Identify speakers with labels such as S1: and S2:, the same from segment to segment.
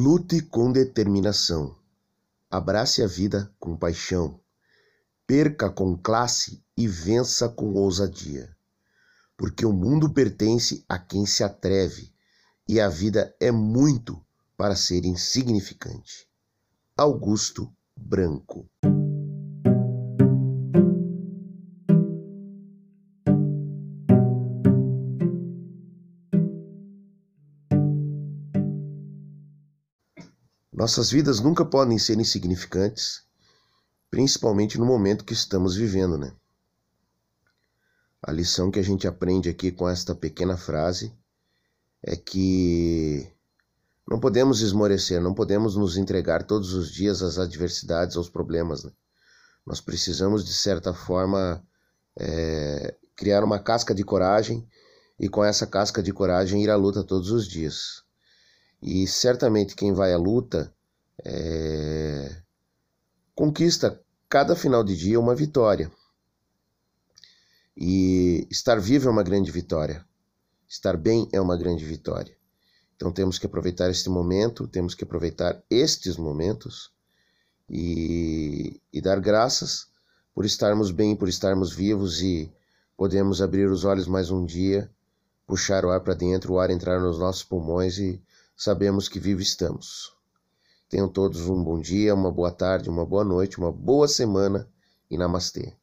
S1: Lute com determinação. Abrace a vida com paixão. Perca com classe e vença com ousadia. Porque o mundo pertence a quem se atreve e a vida é muito para ser insignificante. Augusto Branco Nossas vidas nunca podem ser insignificantes, principalmente no momento que estamos vivendo, né? A lição que a gente aprende aqui com esta pequena frase é que não podemos esmorecer, não podemos nos entregar todos os dias às adversidades, aos problemas. Né? Nós precisamos, de certa forma, é, criar uma casca de coragem e, com essa casca de coragem, ir à luta todos os dias. E certamente quem vai à luta é, conquista cada final de dia uma vitória. E estar vivo é uma grande vitória. Estar bem é uma grande vitória. Então temos que aproveitar este momento, temos que aproveitar estes momentos e, e dar graças por estarmos bem, por estarmos vivos e podemos abrir os olhos mais um dia, puxar o ar para dentro, o ar entrar nos nossos pulmões e sabemos que vivos estamos. Tenham todos um bom dia, uma boa tarde, uma boa noite, uma boa semana e namastê.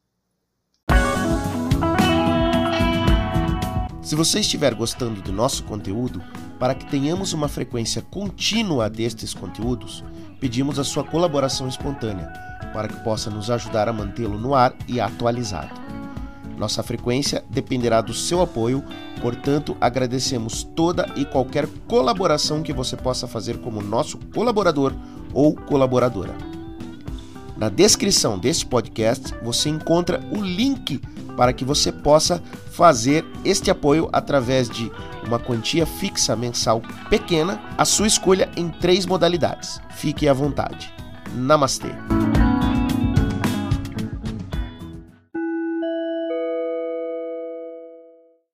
S2: Se você estiver gostando do nosso conteúdo, para que tenhamos uma frequência contínua destes conteúdos, pedimos a sua colaboração espontânea, para que possa nos ajudar a mantê-lo no ar e atualizado. Nossa frequência dependerá do seu apoio, portanto, agradecemos toda e qualquer colaboração que você possa fazer como nosso colaborador ou colaboradora. Na descrição deste podcast você encontra o link para que você possa fazer este apoio através de uma quantia fixa mensal pequena, a sua escolha em três modalidades. Fique à vontade. Namastê!